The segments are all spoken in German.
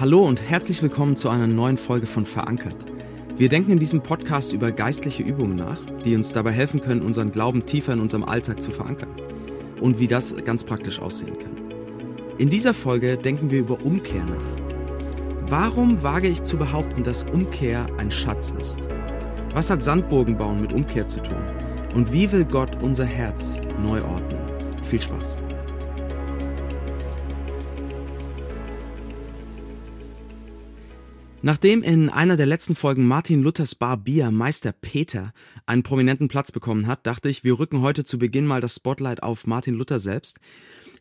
Hallo und herzlich willkommen zu einer neuen Folge von Verankert. Wir denken in diesem Podcast über geistliche Übungen nach, die uns dabei helfen können, unseren Glauben tiefer in unserem Alltag zu verankern und wie das ganz praktisch aussehen kann. In dieser Folge denken wir über Umkehr nach. Warum wage ich zu behaupten, dass Umkehr ein Schatz ist? Was hat Sandburgen bauen mit Umkehr zu tun? Und wie will Gott unser Herz neu ordnen? Viel Spaß! Nachdem in einer der letzten Folgen Martin Luthers Barbier Meister Peter einen prominenten Platz bekommen hat, dachte ich, wir rücken heute zu Beginn mal das Spotlight auf Martin Luther selbst.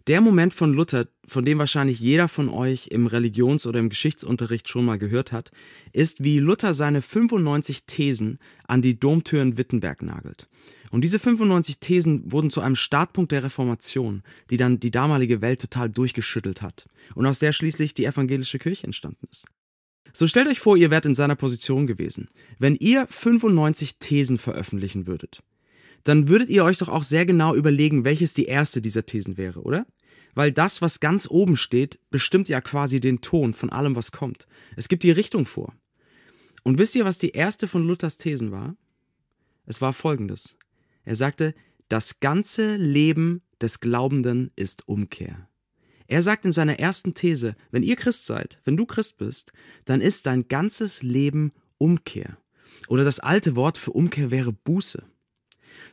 Der Moment von Luther, von dem wahrscheinlich jeder von euch im Religions- oder im Geschichtsunterricht schon mal gehört hat, ist, wie Luther seine 95 Thesen an die Domtür in Wittenberg nagelt. Und diese 95 Thesen wurden zu einem Startpunkt der Reformation, die dann die damalige Welt total durchgeschüttelt hat und aus der schließlich die evangelische Kirche entstanden ist. So stellt euch vor, ihr wärt in seiner Position gewesen. Wenn ihr 95 Thesen veröffentlichen würdet, dann würdet ihr euch doch auch sehr genau überlegen, welches die erste dieser Thesen wäre, oder? Weil das, was ganz oben steht, bestimmt ja quasi den Ton von allem, was kommt. Es gibt die Richtung vor. Und wisst ihr, was die erste von Luthers Thesen war? Es war folgendes. Er sagte, das ganze Leben des Glaubenden ist Umkehr. Er sagt in seiner ersten These, wenn ihr Christ seid, wenn du Christ bist, dann ist dein ganzes Leben Umkehr. Oder das alte Wort für Umkehr wäre Buße.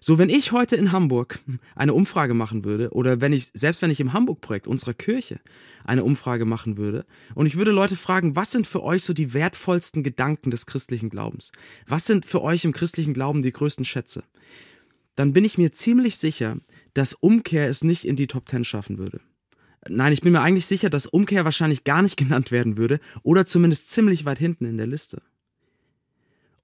So, wenn ich heute in Hamburg eine Umfrage machen würde, oder wenn ich, selbst wenn ich im Hamburg-Projekt unserer Kirche eine Umfrage machen würde, und ich würde Leute fragen, was sind für euch so die wertvollsten Gedanken des christlichen Glaubens? Was sind für euch im christlichen Glauben die größten Schätze? Dann bin ich mir ziemlich sicher, dass Umkehr es nicht in die Top Ten schaffen würde. Nein, ich bin mir eigentlich sicher, dass Umkehr wahrscheinlich gar nicht genannt werden würde oder zumindest ziemlich weit hinten in der Liste.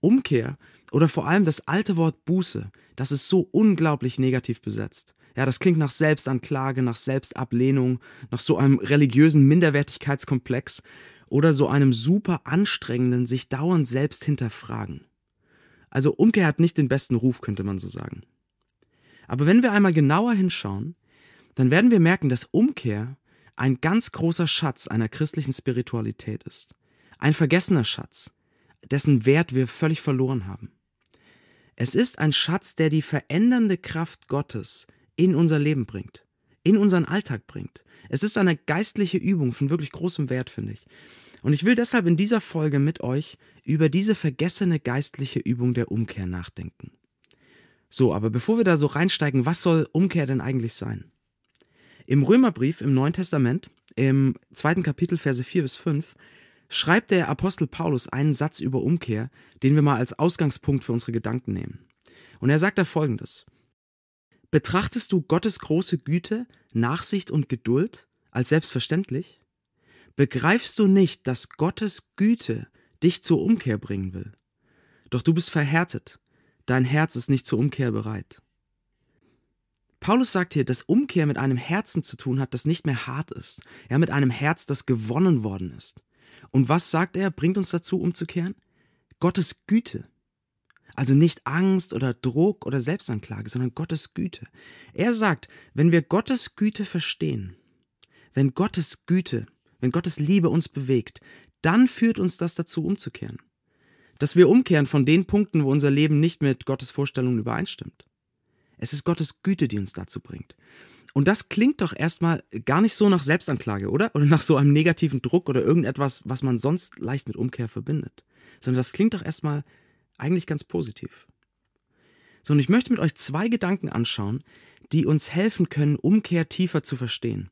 Umkehr oder vor allem das alte Wort Buße, das ist so unglaublich negativ besetzt. Ja, das klingt nach Selbstanklage, nach Selbstablehnung, nach so einem religiösen Minderwertigkeitskomplex oder so einem super anstrengenden, sich dauernd selbst hinterfragen. Also Umkehr hat nicht den besten Ruf, könnte man so sagen. Aber wenn wir einmal genauer hinschauen, dann werden wir merken, dass Umkehr ein ganz großer Schatz einer christlichen Spiritualität ist. Ein vergessener Schatz, dessen Wert wir völlig verloren haben. Es ist ein Schatz, der die verändernde Kraft Gottes in unser Leben bringt, in unseren Alltag bringt. Es ist eine geistliche Übung von wirklich großem Wert, finde ich. Und ich will deshalb in dieser Folge mit euch über diese vergessene geistliche Übung der Umkehr nachdenken. So, aber bevor wir da so reinsteigen, was soll Umkehr denn eigentlich sein? Im Römerbrief im Neuen Testament, im zweiten Kapitel, Verse 4 bis 5, schreibt der Apostel Paulus einen Satz über Umkehr, den wir mal als Ausgangspunkt für unsere Gedanken nehmen. Und er sagt da folgendes. Betrachtest du Gottes große Güte, Nachsicht und Geduld als selbstverständlich? Begreifst du nicht, dass Gottes Güte dich zur Umkehr bringen will? Doch du bist verhärtet, dein Herz ist nicht zur Umkehr bereit. Paulus sagt hier, dass Umkehr mit einem Herzen zu tun hat, das nicht mehr hart ist. Ja, mit einem Herz, das gewonnen worden ist. Und was sagt er, bringt uns dazu, umzukehren? Gottes Güte. Also nicht Angst oder Druck oder Selbstanklage, sondern Gottes Güte. Er sagt, wenn wir Gottes Güte verstehen, wenn Gottes Güte, wenn Gottes Liebe uns bewegt, dann führt uns das dazu, umzukehren. Dass wir umkehren von den Punkten, wo unser Leben nicht mit Gottes Vorstellungen übereinstimmt. Es ist Gottes Güte, die uns dazu bringt. Und das klingt doch erstmal gar nicht so nach Selbstanklage, oder? Oder nach so einem negativen Druck oder irgendetwas, was man sonst leicht mit Umkehr verbindet. Sondern das klingt doch erstmal eigentlich ganz positiv. So, und ich möchte mit euch zwei Gedanken anschauen, die uns helfen können, Umkehr tiefer zu verstehen.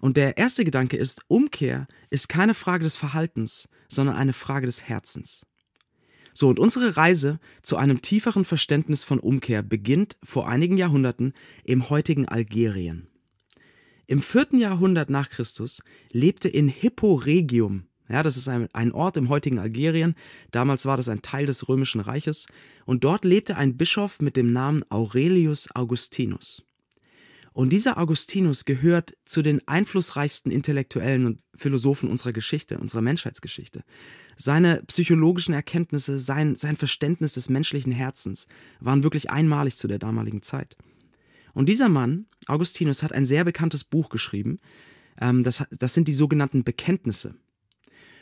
Und der erste Gedanke ist, Umkehr ist keine Frage des Verhaltens, sondern eine Frage des Herzens. So, und unsere Reise zu einem tieferen Verständnis von Umkehr beginnt vor einigen Jahrhunderten im heutigen Algerien. Im vierten Jahrhundert nach Christus lebte in Hippo Regium, ja, das ist ein, ein Ort im heutigen Algerien, damals war das ein Teil des Römischen Reiches, und dort lebte ein Bischof mit dem Namen Aurelius Augustinus. Und dieser Augustinus gehört zu den einflussreichsten Intellektuellen und Philosophen unserer Geschichte, unserer Menschheitsgeschichte. Seine psychologischen Erkenntnisse, sein, sein Verständnis des menschlichen Herzens waren wirklich einmalig zu der damaligen Zeit. Und dieser Mann, Augustinus, hat ein sehr bekanntes Buch geschrieben. Ähm, das, das sind die sogenannten Bekenntnisse.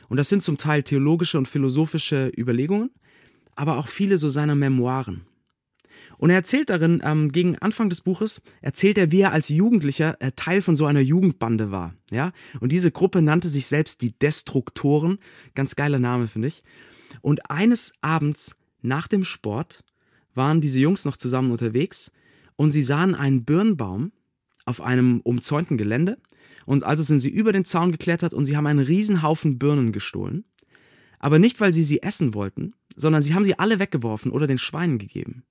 Und das sind zum Teil theologische und philosophische Überlegungen, aber auch viele so seiner Memoiren. Und er erzählt darin, ähm, gegen Anfang des Buches, erzählt er, wie er als Jugendlicher äh, Teil von so einer Jugendbande war. Ja? Und diese Gruppe nannte sich selbst die Destruktoren. Ganz geiler Name, finde ich. Und eines Abends nach dem Sport waren diese Jungs noch zusammen unterwegs und sie sahen einen Birnbaum auf einem umzäunten Gelände. Und also sind sie über den Zaun geklettert und sie haben einen Riesenhaufen Birnen gestohlen. Aber nicht, weil sie sie essen wollten, sondern sie haben sie alle weggeworfen oder den Schweinen gegeben.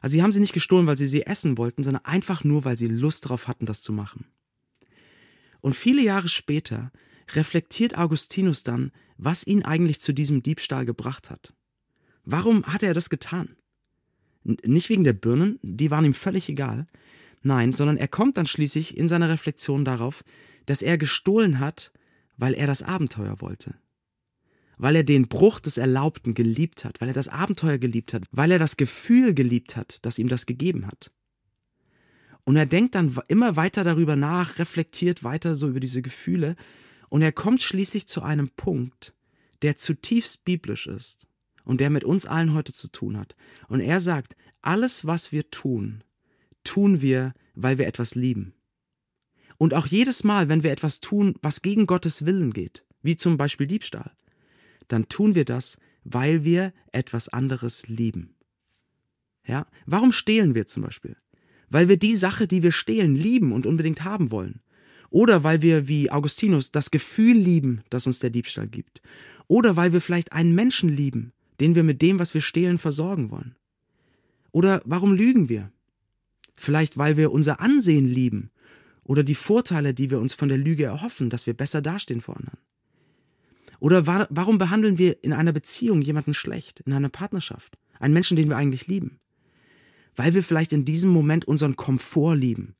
Also sie haben sie nicht gestohlen, weil sie sie essen wollten, sondern einfach nur, weil sie Lust darauf hatten, das zu machen. Und viele Jahre später reflektiert Augustinus dann, was ihn eigentlich zu diesem Diebstahl gebracht hat. Warum hat er das getan? Nicht wegen der Birnen, die waren ihm völlig egal. Nein, sondern er kommt dann schließlich in seiner Reflexion darauf, dass er gestohlen hat, weil er das Abenteuer wollte weil er den Bruch des Erlaubten geliebt hat, weil er das Abenteuer geliebt hat, weil er das Gefühl geliebt hat, das ihm das gegeben hat. Und er denkt dann immer weiter darüber nach, reflektiert weiter so über diese Gefühle und er kommt schließlich zu einem Punkt, der zutiefst biblisch ist und der mit uns allen heute zu tun hat. Und er sagt, alles, was wir tun, tun wir, weil wir etwas lieben. Und auch jedes Mal, wenn wir etwas tun, was gegen Gottes Willen geht, wie zum Beispiel Diebstahl, dann tun wir das, weil wir etwas anderes lieben. Ja? Warum stehlen wir zum Beispiel? Weil wir die Sache, die wir stehlen, lieben und unbedingt haben wollen. Oder weil wir, wie Augustinus, das Gefühl lieben, das uns der Diebstahl gibt. Oder weil wir vielleicht einen Menschen lieben, den wir mit dem, was wir stehlen, versorgen wollen. Oder warum lügen wir? Vielleicht weil wir unser Ansehen lieben oder die Vorteile, die wir uns von der Lüge erhoffen, dass wir besser dastehen vor anderen. Oder wa warum behandeln wir in einer Beziehung jemanden schlecht, in einer Partnerschaft, einen Menschen, den wir eigentlich lieben? Weil wir vielleicht in diesem Moment unseren Komfort lieben.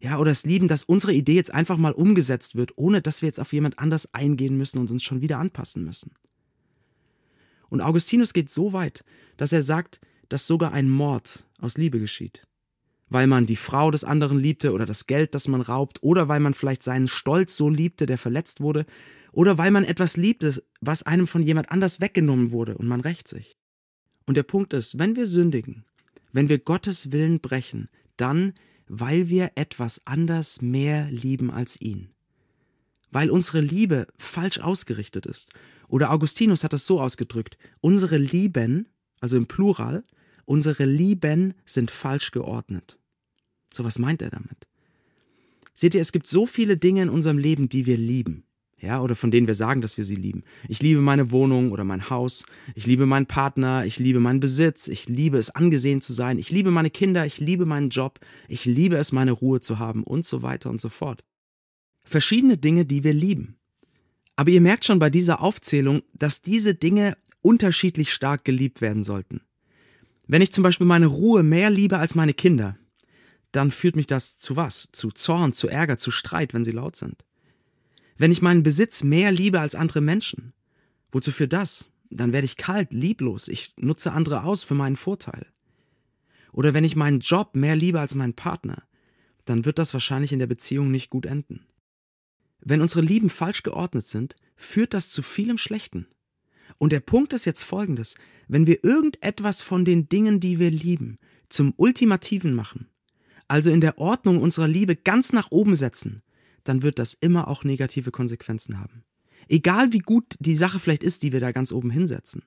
Ja, oder es lieben, dass unsere Idee jetzt einfach mal umgesetzt wird, ohne dass wir jetzt auf jemand anders eingehen müssen und uns schon wieder anpassen müssen. Und Augustinus geht so weit, dass er sagt, dass sogar ein Mord aus Liebe geschieht. Weil man die Frau des anderen liebte oder das Geld, das man raubt, oder weil man vielleicht seinen Stolz so liebte, der verletzt wurde, oder weil man etwas liebt, was einem von jemand anders weggenommen wurde und man rächt sich. Und der Punkt ist, wenn wir sündigen, wenn wir Gottes Willen brechen, dann, weil wir etwas anders mehr lieben als ihn. Weil unsere Liebe falsch ausgerichtet ist. Oder Augustinus hat es so ausgedrückt, unsere Lieben, also im Plural, unsere Lieben sind falsch geordnet. So was meint er damit? Seht ihr, es gibt so viele Dinge in unserem Leben, die wir lieben ja, oder von denen wir sagen, dass wir sie lieben. Ich liebe meine Wohnung oder mein Haus, ich liebe meinen Partner, ich liebe meinen Besitz, ich liebe es angesehen zu sein, ich liebe meine Kinder, ich liebe meinen Job, ich liebe es, meine Ruhe zu haben und so weiter und so fort. Verschiedene Dinge, die wir lieben. Aber ihr merkt schon bei dieser Aufzählung, dass diese Dinge unterschiedlich stark geliebt werden sollten. Wenn ich zum Beispiel meine Ruhe mehr liebe als meine Kinder, dann führt mich das zu was? Zu Zorn, zu Ärger, zu Streit, wenn sie laut sind. Wenn ich meinen Besitz mehr liebe als andere Menschen, wozu für das? Dann werde ich kalt, lieblos, ich nutze andere aus für meinen Vorteil. Oder wenn ich meinen Job mehr liebe als meinen Partner, dann wird das wahrscheinlich in der Beziehung nicht gut enden. Wenn unsere Lieben falsch geordnet sind, führt das zu vielem Schlechten. Und der Punkt ist jetzt folgendes, wenn wir irgendetwas von den Dingen, die wir lieben, zum Ultimativen machen, also in der Ordnung unserer Liebe ganz nach oben setzen, dann wird das immer auch negative Konsequenzen haben. Egal wie gut die Sache vielleicht ist, die wir da ganz oben hinsetzen.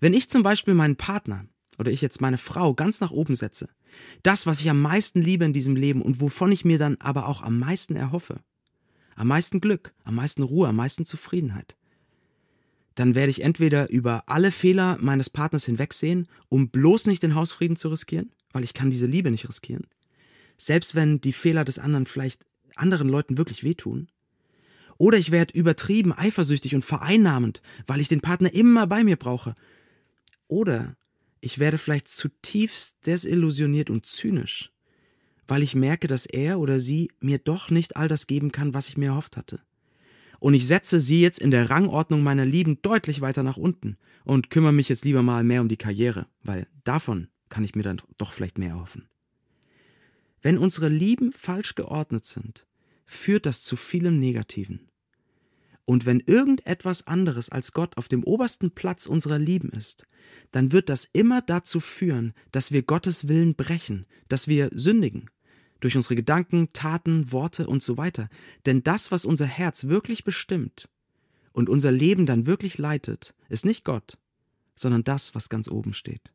Wenn ich zum Beispiel meinen Partner oder ich jetzt meine Frau ganz nach oben setze, das, was ich am meisten liebe in diesem Leben und wovon ich mir dann aber auch am meisten erhoffe, am meisten Glück, am meisten Ruhe, am meisten Zufriedenheit, dann werde ich entweder über alle Fehler meines Partners hinwegsehen, um bloß nicht den Hausfrieden zu riskieren, weil ich kann diese Liebe nicht riskieren. Selbst wenn die Fehler des anderen vielleicht anderen Leuten wirklich wehtun. Oder ich werde übertrieben eifersüchtig und vereinnahmend, weil ich den Partner immer bei mir brauche. Oder ich werde vielleicht zutiefst desillusioniert und zynisch, weil ich merke, dass er oder sie mir doch nicht all das geben kann, was ich mir erhofft hatte. Und ich setze sie jetzt in der Rangordnung meiner Lieben deutlich weiter nach unten und kümmere mich jetzt lieber mal mehr um die Karriere, weil davon kann ich mir dann doch vielleicht mehr erhoffen. Wenn unsere Lieben falsch geordnet sind, führt das zu vielem Negativen. Und wenn irgendetwas anderes als Gott auf dem obersten Platz unserer Lieben ist, dann wird das immer dazu führen, dass wir Gottes Willen brechen, dass wir sündigen. Durch unsere Gedanken, Taten, Worte und so weiter. Denn das, was unser Herz wirklich bestimmt und unser Leben dann wirklich leitet, ist nicht Gott, sondern das, was ganz oben steht.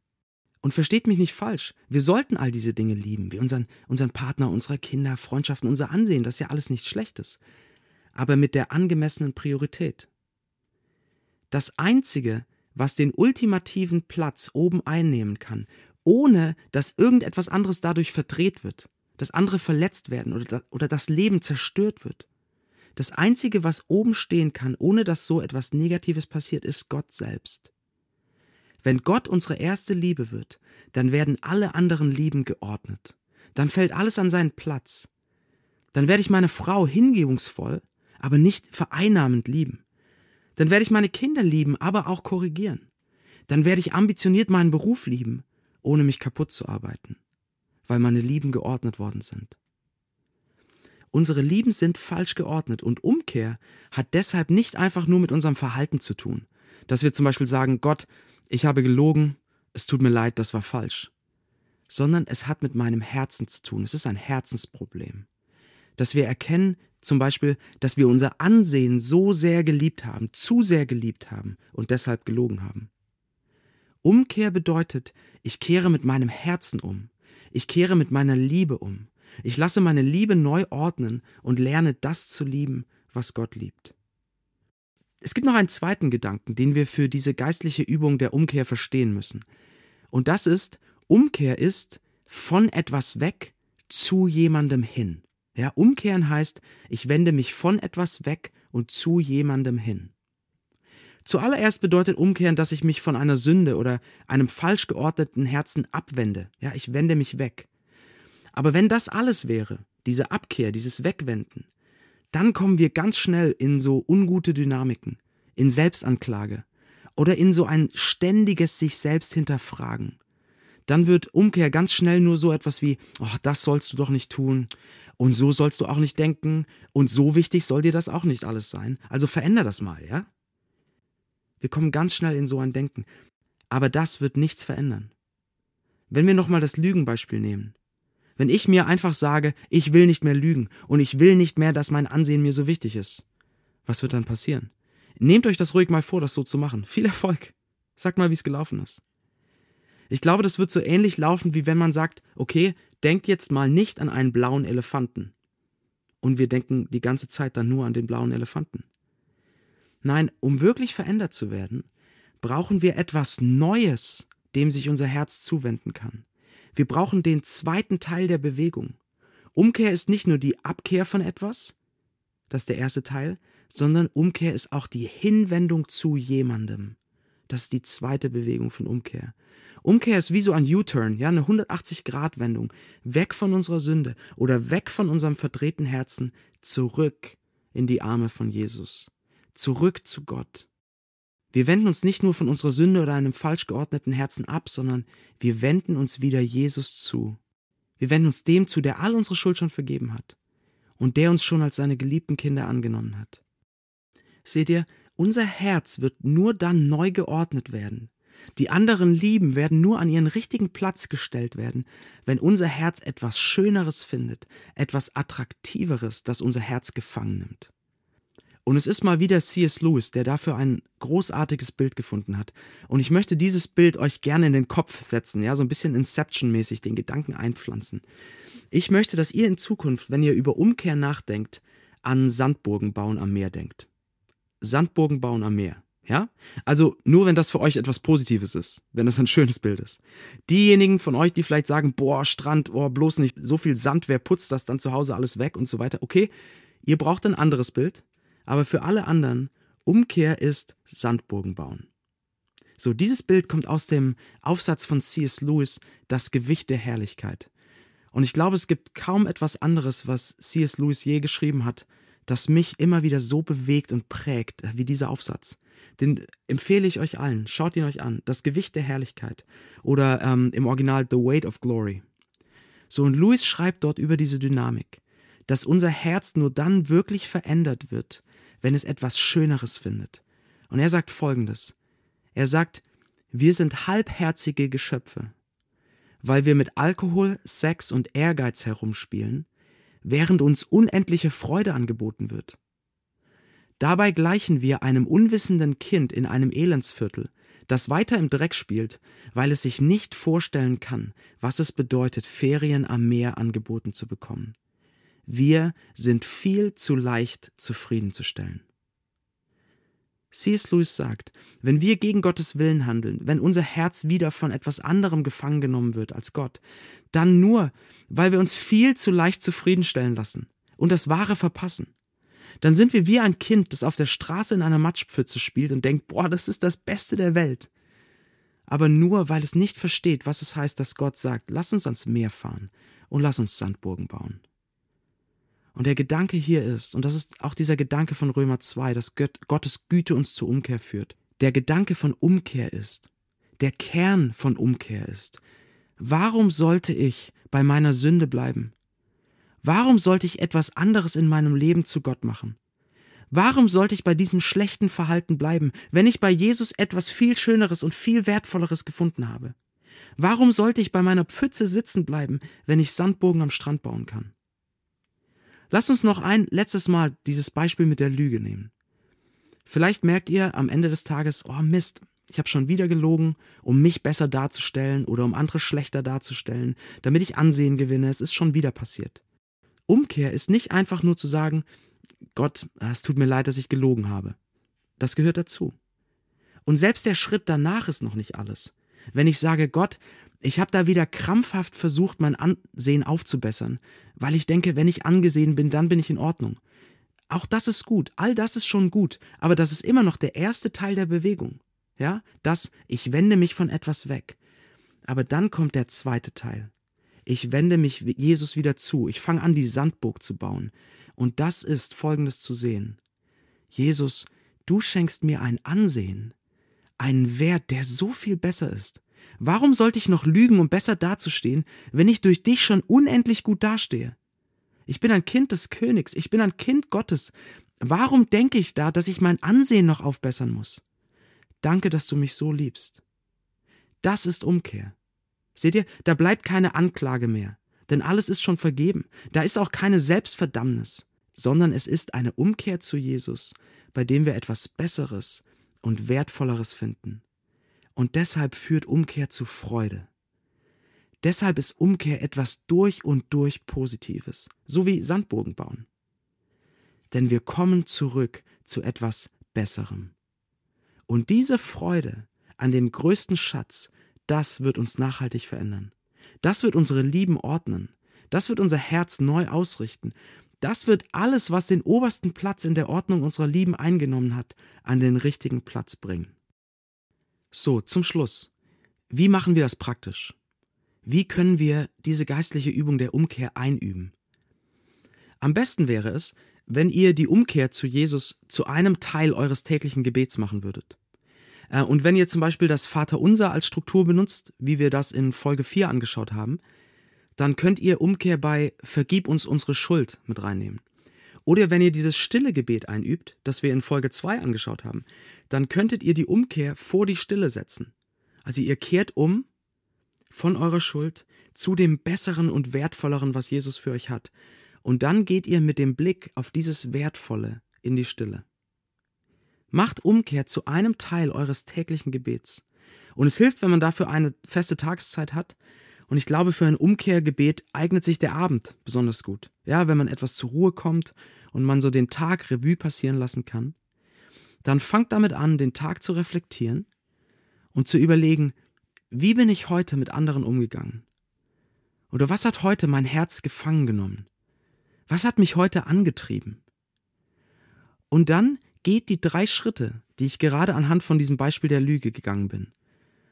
Und versteht mich nicht falsch, wir sollten all diese Dinge lieben, wie unseren, unseren Partner, unsere Kinder, Freundschaften, unser Ansehen, das ist ja alles nichts Schlechtes aber mit der angemessenen Priorität. Das Einzige, was den ultimativen Platz oben einnehmen kann, ohne dass irgendetwas anderes dadurch verdreht wird, dass andere verletzt werden oder, oder das Leben zerstört wird. Das Einzige, was oben stehen kann, ohne dass so etwas Negatives passiert, ist Gott selbst. Wenn Gott unsere erste Liebe wird, dann werden alle anderen Lieben geordnet. Dann fällt alles an seinen Platz. Dann werde ich meine Frau hingebungsvoll aber nicht vereinnahmend lieben. Dann werde ich meine Kinder lieben, aber auch korrigieren. Dann werde ich ambitioniert meinen Beruf lieben, ohne mich kaputt zu arbeiten, weil meine Lieben geordnet worden sind. Unsere Lieben sind falsch geordnet und Umkehr hat deshalb nicht einfach nur mit unserem Verhalten zu tun, dass wir zum Beispiel sagen, Gott, ich habe gelogen, es tut mir leid, das war falsch, sondern es hat mit meinem Herzen zu tun, es ist ein Herzensproblem, dass wir erkennen, zum Beispiel, dass wir unser Ansehen so sehr geliebt haben, zu sehr geliebt haben und deshalb gelogen haben. Umkehr bedeutet, ich kehre mit meinem Herzen um. Ich kehre mit meiner Liebe um. Ich lasse meine Liebe neu ordnen und lerne das zu lieben, was Gott liebt. Es gibt noch einen zweiten Gedanken, den wir für diese geistliche Übung der Umkehr verstehen müssen. Und das ist, Umkehr ist von etwas weg zu jemandem hin. Ja, umkehren heißt, ich wende mich von etwas weg und zu jemandem hin. Zuallererst bedeutet umkehren, dass ich mich von einer Sünde oder einem falsch geordneten Herzen abwende. Ja, ich wende mich weg. Aber wenn das alles wäre, diese Abkehr, dieses Wegwenden, dann kommen wir ganz schnell in so ungute Dynamiken, in Selbstanklage oder in so ein ständiges sich selbst hinterfragen. Dann wird Umkehr ganz schnell nur so etwas wie, oh, das sollst du doch nicht tun, und so sollst du auch nicht denken. Und so wichtig soll dir das auch nicht alles sein. Also veränder das mal, ja? Wir kommen ganz schnell in so ein Denken. Aber das wird nichts verändern. Wenn wir nochmal das Lügenbeispiel nehmen. Wenn ich mir einfach sage, ich will nicht mehr lügen und ich will nicht mehr, dass mein Ansehen mir so wichtig ist, was wird dann passieren? Nehmt euch das ruhig mal vor, das so zu machen. Viel Erfolg. Sagt mal, wie es gelaufen ist. Ich glaube, das wird so ähnlich laufen, wie wenn man sagt, okay, denkt jetzt mal nicht an einen blauen Elefanten. Und wir denken die ganze Zeit dann nur an den blauen Elefanten. Nein, um wirklich verändert zu werden, brauchen wir etwas Neues, dem sich unser Herz zuwenden kann. Wir brauchen den zweiten Teil der Bewegung. Umkehr ist nicht nur die Abkehr von etwas, das ist der erste Teil, sondern Umkehr ist auch die Hinwendung zu jemandem. Das ist die zweite Bewegung von Umkehr. Umkehr ist wie so ein U-Turn, ja, eine 180-Grad-Wendung, weg von unserer Sünde oder weg von unserem verdrehten Herzen, zurück in die Arme von Jesus, zurück zu Gott. Wir wenden uns nicht nur von unserer Sünde oder einem falsch geordneten Herzen ab, sondern wir wenden uns wieder Jesus zu. Wir wenden uns dem zu, der all unsere Schuld schon vergeben hat und der uns schon als seine geliebten Kinder angenommen hat. Seht ihr, unser Herz wird nur dann neu geordnet werden, die anderen Lieben werden nur an ihren richtigen Platz gestellt werden, wenn unser Herz etwas Schöneres findet, etwas Attraktiveres, das unser Herz gefangen nimmt. Und es ist mal wieder C.S. Lewis, der dafür ein großartiges Bild gefunden hat. Und ich möchte dieses Bild euch gerne in den Kopf setzen, ja, so ein bisschen Inception-mäßig den Gedanken einpflanzen. Ich möchte, dass ihr in Zukunft, wenn ihr über Umkehr nachdenkt, an Sandburgen bauen am Meer denkt. Sandburgen bauen am Meer. Ja? Also nur wenn das für euch etwas Positives ist, wenn das ein schönes Bild ist. Diejenigen von euch, die vielleicht sagen, boah, Strand, oh, bloß nicht so viel Sand, wer putzt das dann zu Hause alles weg und so weiter. Okay, ihr braucht ein anderes Bild, aber für alle anderen, Umkehr ist Sandburgen bauen. So, dieses Bild kommt aus dem Aufsatz von C.S. Lewis, Das Gewicht der Herrlichkeit. Und ich glaube, es gibt kaum etwas anderes, was C.S. Lewis je geschrieben hat, das mich immer wieder so bewegt und prägt wie dieser Aufsatz. Den empfehle ich euch allen. Schaut ihn euch an. Das Gewicht der Herrlichkeit. Oder ähm, im Original The Weight of Glory. So, und Louis schreibt dort über diese Dynamik, dass unser Herz nur dann wirklich verändert wird, wenn es etwas Schöneres findet. Und er sagt Folgendes. Er sagt, wir sind halbherzige Geschöpfe, weil wir mit Alkohol, Sex und Ehrgeiz herumspielen, während uns unendliche Freude angeboten wird. Dabei gleichen wir einem unwissenden Kind in einem Elendsviertel, das weiter im Dreck spielt, weil es sich nicht vorstellen kann, was es bedeutet, Ferien am Meer angeboten zu bekommen. Wir sind viel zu leicht zufriedenzustellen. C.S. Lewis sagt, wenn wir gegen Gottes Willen handeln, wenn unser Herz wieder von etwas anderem gefangen genommen wird als Gott, dann nur, weil wir uns viel zu leicht zufriedenstellen lassen und das Wahre verpassen dann sind wir wie ein Kind, das auf der Straße in einer Matschpfütze spielt und denkt, boah, das ist das Beste der Welt. Aber nur, weil es nicht versteht, was es heißt, dass Gott sagt, lass uns ans Meer fahren und lass uns Sandburgen bauen. Und der Gedanke hier ist, und das ist auch dieser Gedanke von Römer 2, dass Gottes Güte uns zur Umkehr führt. Der Gedanke von Umkehr ist, der Kern von Umkehr ist, warum sollte ich bei meiner Sünde bleiben? Warum sollte ich etwas anderes in meinem Leben zu Gott machen? Warum sollte ich bei diesem schlechten Verhalten bleiben, wenn ich bei Jesus etwas viel Schöneres und viel Wertvolleres gefunden habe? Warum sollte ich bei meiner Pfütze sitzen bleiben, wenn ich Sandbogen am Strand bauen kann? Lass uns noch ein letztes Mal dieses Beispiel mit der Lüge nehmen. Vielleicht merkt ihr am Ende des Tages, oh Mist, ich habe schon wieder gelogen, um mich besser darzustellen oder um andere schlechter darzustellen, damit ich Ansehen gewinne, es ist schon wieder passiert. Umkehr ist nicht einfach nur zu sagen, Gott, es tut mir leid, dass ich gelogen habe. Das gehört dazu. Und selbst der Schritt danach ist noch nicht alles. Wenn ich sage, Gott, ich habe da wieder krampfhaft versucht, mein Ansehen aufzubessern, weil ich denke, wenn ich angesehen bin, dann bin ich in Ordnung. Auch das ist gut, all das ist schon gut, aber das ist immer noch der erste Teil der Bewegung. Ja, das, ich wende mich von etwas weg. Aber dann kommt der zweite Teil. Ich wende mich Jesus wieder zu. Ich fange an, die Sandburg zu bauen. Und das ist Folgendes zu sehen. Jesus, du schenkst mir ein Ansehen, einen Wert, der so viel besser ist. Warum sollte ich noch lügen, um besser dazustehen, wenn ich durch dich schon unendlich gut dastehe? Ich bin ein Kind des Königs, ich bin ein Kind Gottes. Warum denke ich da, dass ich mein Ansehen noch aufbessern muss? Danke, dass du mich so liebst. Das ist Umkehr. Seht ihr, da bleibt keine Anklage mehr, denn alles ist schon vergeben. Da ist auch keine Selbstverdammnis, sondern es ist eine Umkehr zu Jesus, bei dem wir etwas Besseres und Wertvolleres finden. Und deshalb führt Umkehr zu Freude. Deshalb ist Umkehr etwas durch und durch Positives, so wie Sandbogen bauen. Denn wir kommen zurück zu etwas Besserem. Und diese Freude an dem größten Schatz, das wird uns nachhaltig verändern. Das wird unsere Lieben ordnen. Das wird unser Herz neu ausrichten. Das wird alles, was den obersten Platz in der Ordnung unserer Lieben eingenommen hat, an den richtigen Platz bringen. So, zum Schluss. Wie machen wir das praktisch? Wie können wir diese geistliche Übung der Umkehr einüben? Am besten wäre es, wenn ihr die Umkehr zu Jesus zu einem Teil eures täglichen Gebets machen würdet. Äh, und wenn ihr zum Beispiel das Vaterunser als Struktur benutzt, wie wir das in Folge 4 angeschaut haben, dann könnt ihr Umkehr bei Vergib uns unsere Schuld mit reinnehmen. Oder wenn ihr dieses stille Gebet einübt, das wir in Folge 2 angeschaut haben, dann könntet ihr die Umkehr vor die Stille setzen. Also ihr kehrt um von eurer Schuld zu dem Besseren und Wertvolleren, was Jesus für euch hat. Und dann geht ihr mit dem Blick auf dieses Wertvolle in die Stille. Macht Umkehr zu einem Teil eures täglichen Gebets. Und es hilft, wenn man dafür eine feste Tageszeit hat. Und ich glaube, für ein Umkehrgebet eignet sich der Abend besonders gut. Ja, wenn man etwas zur Ruhe kommt und man so den Tag Revue passieren lassen kann. Dann fangt damit an, den Tag zu reflektieren und zu überlegen, wie bin ich heute mit anderen umgegangen? Oder was hat heute mein Herz gefangen genommen? Was hat mich heute angetrieben? Und dann geht die drei Schritte, die ich gerade anhand von diesem Beispiel der Lüge gegangen bin.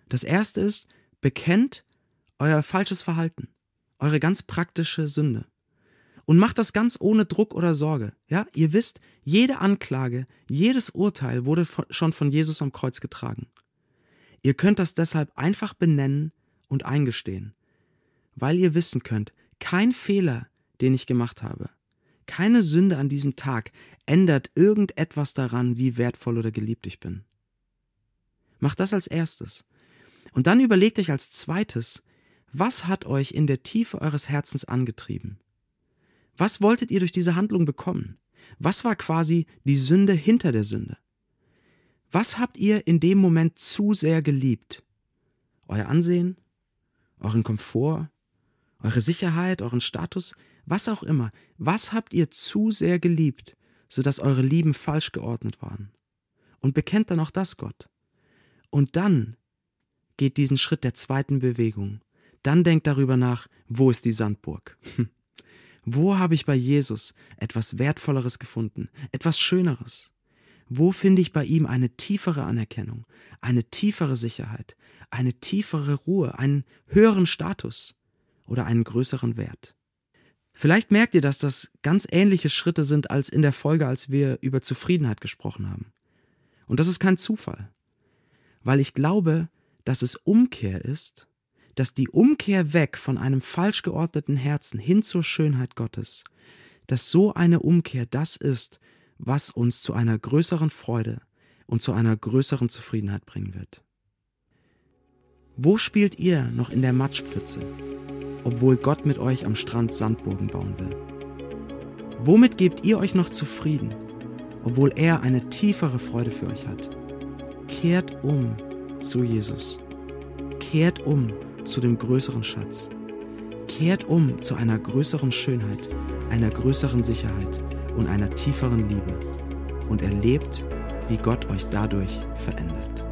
Das erste ist, bekennt euer falsches Verhalten, eure ganz praktische Sünde. Und macht das ganz ohne Druck oder Sorge. Ja, ihr wisst, jede Anklage, jedes Urteil wurde schon von Jesus am Kreuz getragen. Ihr könnt das deshalb einfach benennen und eingestehen, weil ihr wissen könnt, kein Fehler, den ich gemacht habe, keine Sünde an diesem Tag ändert irgendetwas daran, wie wertvoll oder geliebt ich bin. Macht das als erstes. Und dann überlegt euch als zweites, was hat euch in der Tiefe eures Herzens angetrieben? Was wolltet ihr durch diese Handlung bekommen? Was war quasi die Sünde hinter der Sünde? Was habt ihr in dem Moment zu sehr geliebt? Euer Ansehen? Euren Komfort? Eure Sicherheit? Euren Status? Was auch immer. Was habt ihr zu sehr geliebt, sodass eure Lieben falsch geordnet waren? Und bekennt dann auch das Gott. Und dann geht diesen Schritt der zweiten Bewegung. Dann denkt darüber nach, wo ist die Sandburg? Wo habe ich bei Jesus etwas Wertvolleres gefunden, etwas Schöneres? Wo finde ich bei ihm eine tiefere Anerkennung, eine tiefere Sicherheit, eine tiefere Ruhe, einen höheren Status oder einen größeren Wert? Vielleicht merkt ihr, dass das ganz ähnliche Schritte sind als in der Folge, als wir über Zufriedenheit gesprochen haben. Und das ist kein Zufall, weil ich glaube, dass es Umkehr ist dass die Umkehr weg von einem falsch geordneten Herzen hin zur Schönheit Gottes, dass so eine Umkehr das ist, was uns zu einer größeren Freude und zu einer größeren Zufriedenheit bringen wird. Wo spielt ihr noch in der Matschpfütze, obwohl Gott mit euch am Strand Sandburgen bauen will? Womit gebt ihr euch noch zufrieden, obwohl er eine tiefere Freude für euch hat? Kehrt um zu Jesus. Kehrt um zu dem größeren Schatz. Kehrt um zu einer größeren Schönheit, einer größeren Sicherheit und einer tieferen Liebe und erlebt, wie Gott euch dadurch verändert.